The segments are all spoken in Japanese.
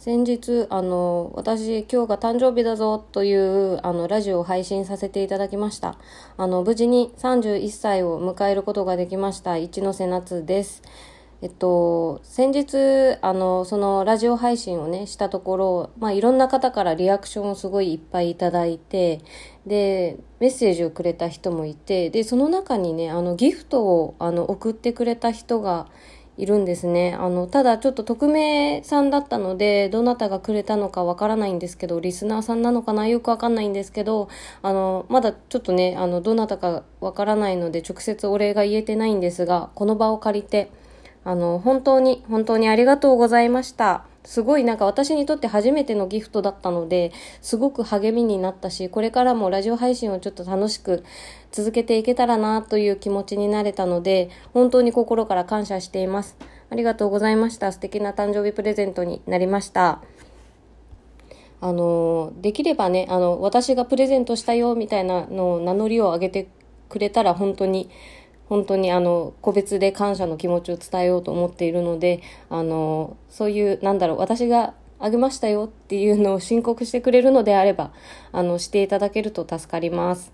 先日、あの、私、今日が誕生日だぞという、あの、ラジオを配信させていただきました。あの、無事に31歳を迎えることができました、一ノ瀬夏です。えっと、先日、あの、そのラジオ配信をね、したところ、まあ、いろんな方からリアクションをすごいいっぱいいただいて、で、メッセージをくれた人もいて、で、その中にね、あの、ギフトを、あの、送ってくれた人がいるんですね。あの、ただちょっと匿名さんだったので、どなたがくれたのかわからないんですけど、リスナーさんなのかな？よくわかんないんですけど、あの、まだちょっとね、あの、どなたかわからないので、直接お礼が言えてないんですが、この場を借りて、あの、本当に、本当にありがとうございました。すごいなんか私にとって初めてのギフトだったので、すごく励みになったし、これからもラジオ配信をちょっと楽しく続けていけたらなという気持ちになれたので、本当に心から感謝しています。ありがとうございました。素敵な誕生日プレゼントになりました。あの、できればね、あの、私がプレゼントしたよみたいなのを名乗りを上げてくれたら本当に本当にあの、個別で感謝の気持ちを伝えようと思っているので、あの、そういう、なんだろう、私があげましたよっていうのを申告してくれるのであれば、あの、していただけると助かります。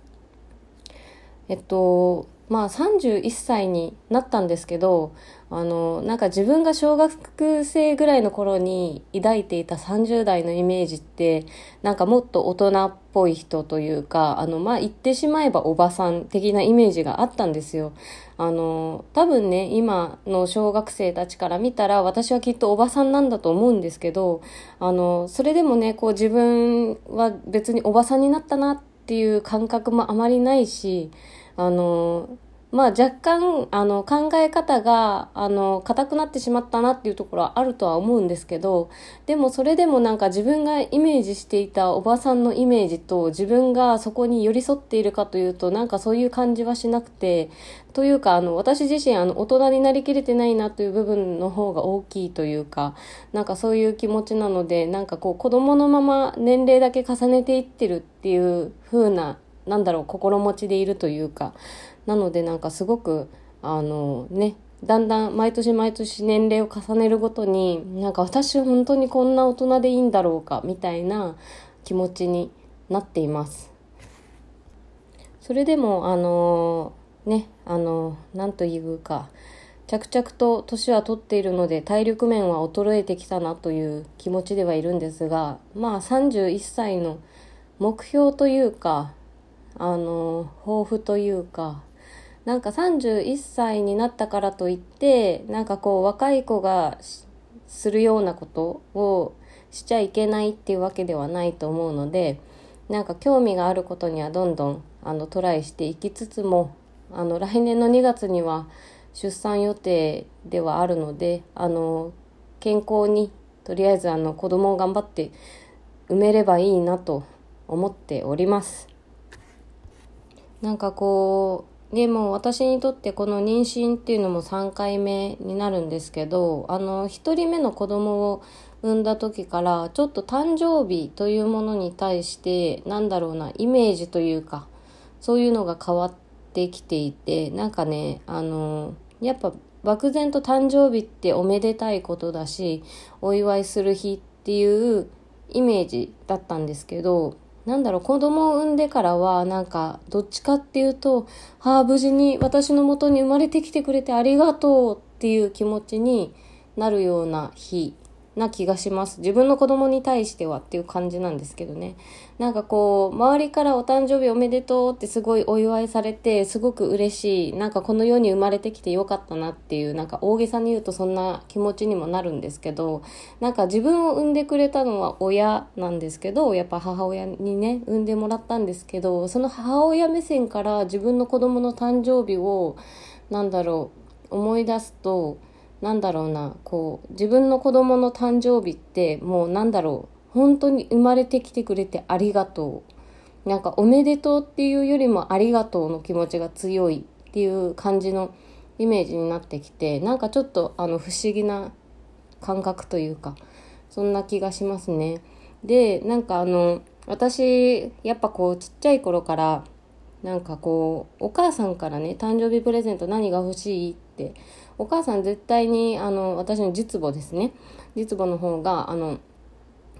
えっと、まあ31歳になったんですけど、あの、なんか自分が小学生ぐらいの頃に抱いていた30代のイメージって、なんかもっと大人っぽい人というか、あの、まあ言ってしまえばおばさん的なイメージがあったんですよ。あの、多分ね、今の小学生たちから見たら私はきっとおばさんなんだと思うんですけど、あの、それでもね、こう自分は別におばさんになったなっていう感覚もあまりないし、あの、まあ若干、あの、考え方が、あの、硬くなってしまったなっていうところはあるとは思うんですけど、でもそれでもなんか自分がイメージしていたおばさんのイメージと自分がそこに寄り添っているかというと、なんかそういう感じはしなくて、というか、あの、私自身、あの、大人になりきれてないなという部分の方が大きいというか、なんかそういう気持ちなので、なんかこう、子供のまま年齢だけ重ねていってるっていう風ななんだろう心持ちでいるというかなのでなんかすごくあのねだんだん毎年毎年年齢を重ねるごとになんか私本当にこんな大人でいいんだろうかみたいな気持ちになっています。それでもあのねあの何というか着々と年は取っているので体力面は衰えてきたなという気持ちではいるんですがまあ31歳の目標というかあの抱負というかなんか31歳になったからといってなんかこう若い子がするようなことをしちゃいけないっていうわけではないと思うのでなんか興味があることにはどんどんあのトライしていきつつもあの来年の2月には出産予定ではあるのであの健康にとりあえずあの子供を頑張って産めればいいなと思っております。なんかこうでも私にとってこの妊娠っていうのも3回目になるんですけどあの1人目の子供を産んだ時からちょっと誕生日というものに対してなんだろうなイメージというかそういうのが変わってきていてなんかねあのやっぱ漠然と誕生日っておめでたいことだしお祝いする日っていうイメージだったんですけどなんだろう、子供を産んでからは、なんか、どっちかっていうと、ああ、無事に私のもとに生まれてきてくれてありがとうっていう気持ちになるような日な気がします。自分の子供に対してはっていう感じなんですけどね。なんかこう、周りからお誕生日おめでとうってすごいお祝いされて、すごく嬉しい。なんかこの世に生まれてきてよかったなっていう、なんか大げさに言うとそんな気持ちにもなるんですけど、なんか自分を産んでくれたのは親なんですけど、やっぱ母親にね、産んでもらったんですけど、その母親目線から自分の子供の誕生日を、なんだろう、思い出すと、なんだろうな、こう、自分の子供の誕生日って、もうなんだろう、本当に生まれてきてくれてありがとう。なんか、おめでとうっていうよりもありがとうの気持ちが強いっていう感じのイメージになってきて、なんかちょっと、あの、不思議な感覚というか、そんな気がしますね。で、なんかあの、私、やっぱこう、ちっちゃい頃から、なんかこう、お母さんからね、誕生日プレゼント何が欲しいってお母さん絶対にあの私の実母ですね実母の方があの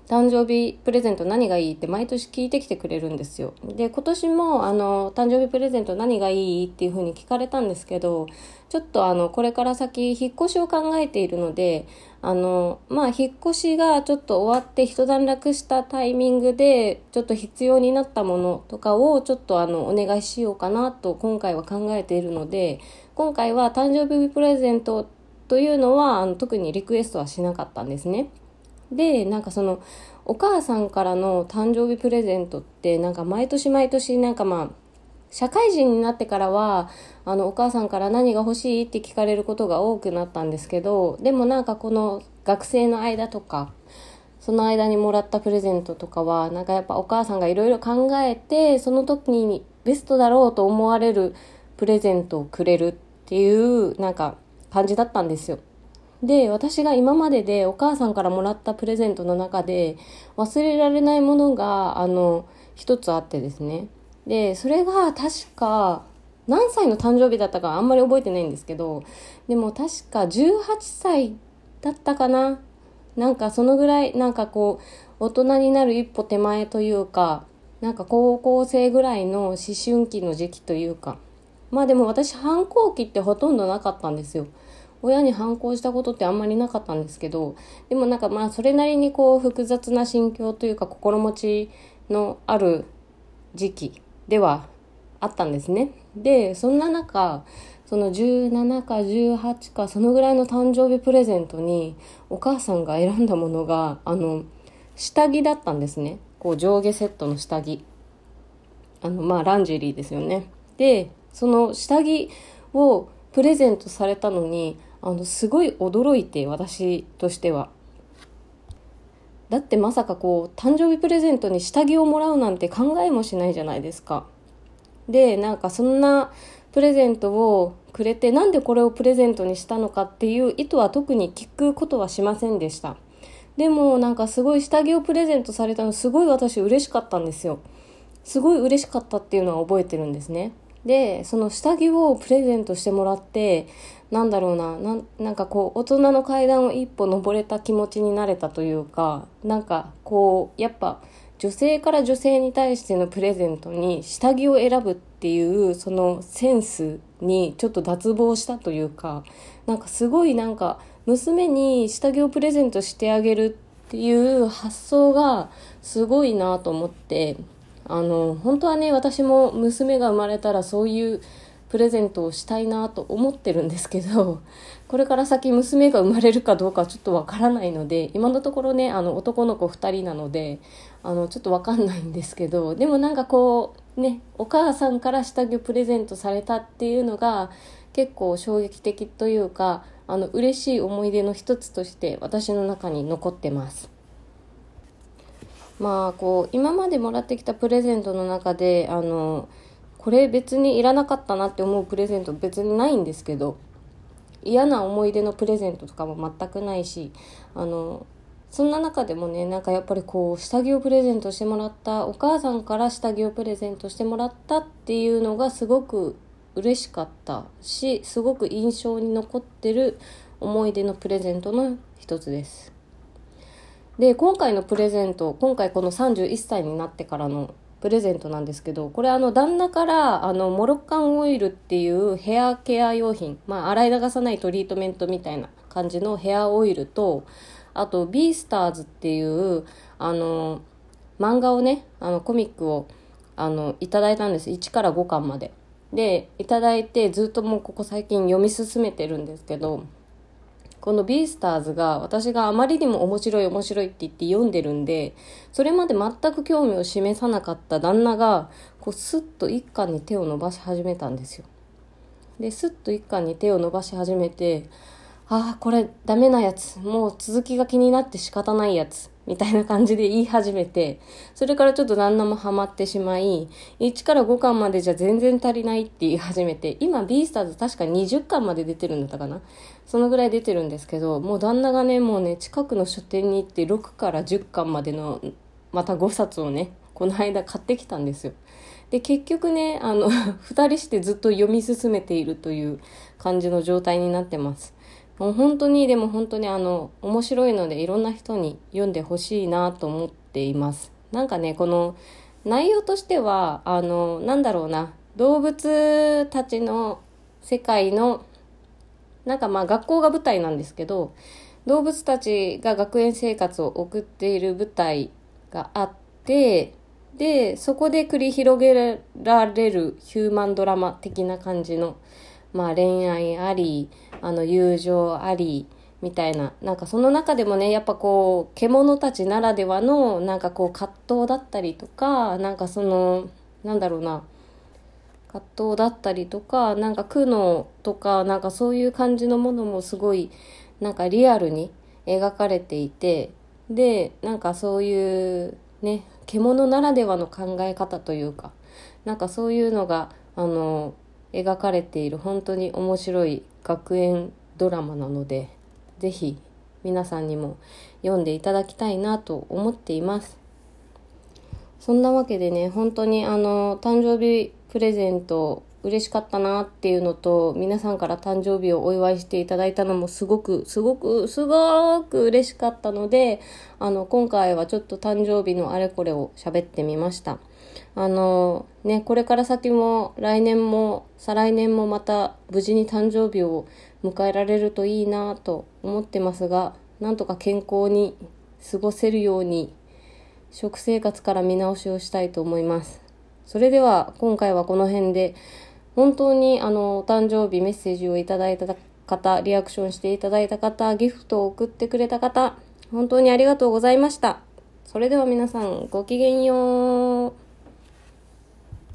誕生日プレゼント何がいいって毎年聞いてきてくれるんですよ。で、今年もあの、誕生日プレゼント何がいいっていうふうに聞かれたんですけど、ちょっとあの、これから先引っ越しを考えているので、あの、まあ、引っ越しがちょっと終わって一段落したタイミングで、ちょっと必要になったものとかをちょっとあの、お願いしようかなと今回は考えているので、今回は誕生日プレゼントというのはあの特にリクエストはしなかったんですね。で、なんかその、お母さんからの誕生日プレゼントって、なんか毎年毎年なんかまあ、社会人になってからは、あの、お母さんから何が欲しいって聞かれることが多くなったんですけど、でもなんかこの学生の間とか、その間にもらったプレゼントとかは、なんかやっぱお母さんがいろいろ考えて、その時にベストだろうと思われるプレゼントをくれるっていう、なんか感じだったんですよ。で、私が今まででお母さんからもらったプレゼントの中で忘れられないものが、あの、一つあってですね。で、それが確か、何歳の誕生日だったかあんまり覚えてないんですけど、でも確か18歳だったかな。なんかそのぐらい、なんかこう、大人になる一歩手前というか、なんか高校生ぐらいの思春期の時期というか。まあでも私反抗期ってほとんどなかったんですよ。親に反抗したことってあんまりなかったんですけどでもなんかまあそれなりにこう複雑な心境というか心持ちのある時期ではあったんですね。でそんな中その17か18かそのぐらいの誕生日プレゼントにお母さんが選んだものがあの下着だったんですねこう上下セットの下着あのまあランジェリーですよねでその下着をプレゼントされたのにあのすごい驚いて私としては。だってまさかこう誕生日プレゼントに下着をもらうなんて考えもしないじゃないですか。でなんかそんなプレゼントをくれてなんでこれをプレゼントにしたのかっていう意図は特に聞くことはしませんでした。でもなんかすごい下着をプレゼントされたのすごい私嬉しかったんですよ。すごい嬉しかったっていうのは覚えてるんですね。で、その下着をプレゼントしてもらって、なんだろうな、ななんかこう、大人の階段を一歩登れた気持ちになれたというか、なんかこう、やっぱ、女性から女性に対してのプレゼントに下着を選ぶっていうそのセンスにちょっと脱帽したというかなんかすごいなんか娘に下着をプレゼントしてあげるっていう発想がすごいなと思ってあの本当はね私も娘が生まれたらそういうプレゼントをしたいなと思ってるんですけど これから先娘が生まれるかどうかちょっとわからないので今のところねあの男の子2人なのであのちょっとわかんないんですけどでもなんかこうねお母さんから下着をプレゼントされたっていうのが結構衝撃的というかあの嬉しい思い出の一つとして私の中に残ってます。まあこう今までもらってきたプレゼントの中であのこれ別にいらなかったなって思うプレゼント別にないんですけど嫌な思い出のプレゼントとかも全くないしあのそんな中でもねなんかやっぱりこう下着をプレゼントしてもらったお母さんから下着をプレゼントしてもらったっていうのがすごく嬉しかったしすごく印象に残ってる思い出のプレゼントの一つです。で今回のプレゼント今回この31歳になってからのプレゼントなんですけどこれあの旦那からあのモロッカンオイルっていうヘアケア用品まあ洗い流さないトリートメントみたいな感じのヘアオイルとあとビースターズっていうあの漫画をねあのコミックをあのいただいたんです。1から5巻まで。でいただいてずっともうここ最近読み進めてるんですけどこのビースターズが私があまりにも面白い面白いって言って読んでるんで、それまで全く興味を示さなかった旦那が、こうスッと一巻に手を伸ばし始めたんですよ。で、スッと一巻に手を伸ばし始めて、ああ、これダメなやつ。もう続きが気になって仕方ないやつ。みたいな感じで言い始めて、それからちょっと旦那もハマってしまい、1から5巻までじゃ全然足りないって言い始めて、今ビースターズ確か20巻まで出てるんだったかなそのぐらい出てるんですけど、もう旦那がね、もうね、近くの書店に行って6から10巻までの、また5冊をね、この間買ってきたんですよ。で、結局ね、あの、2人してずっと読み進めているという感じの状態になってます。もう本当にでも本当にあの面白いのでいろんな人に読んでほしいなと思っています。なんかねこの内容としてはあのなんだろうな動物たちの世界のなんかまあ学校が舞台なんですけど動物たちが学園生活を送っている舞台があってでそこで繰り広げられるヒューマンドラマ的な感じの、まあ、恋愛ありあの友情ありみたいななんかその中でもねやっぱこう獣たちならではのなんかこう葛藤だったりとかなんかそのなんだろうな葛藤だったりとかなんか苦悩とかなんかそういう感じのものもすごいなんかリアルに描かれていてでなんかそういうね獣ならではの考え方というかなんかそういうのがあの描かれている本当に面白い学園ドラマなので是非皆さんにも読んでいただきたいなと思っています。そんなわけでね本当にあの誕生日プレゼント嬉しかったなっていうのと皆さんから誕生日をお祝いしていただいたのもすごくすごくすごく嬉しかったのであの今回はちょっと誕生日のあれこれを喋ってみました。あのねこれから先も来年も再来年もまた無事に誕生日を迎えられるといいなと思ってますがなんとか健康に過ごせるように食生活から見直しをしたいと思いますそれでは今回はこの辺で本当にあの、お誕生日メッセージをいただいた方、リアクションしていただいた方、ギフトを送ってくれた方、本当にありがとうございました。それでは皆さん、ごきげんよう。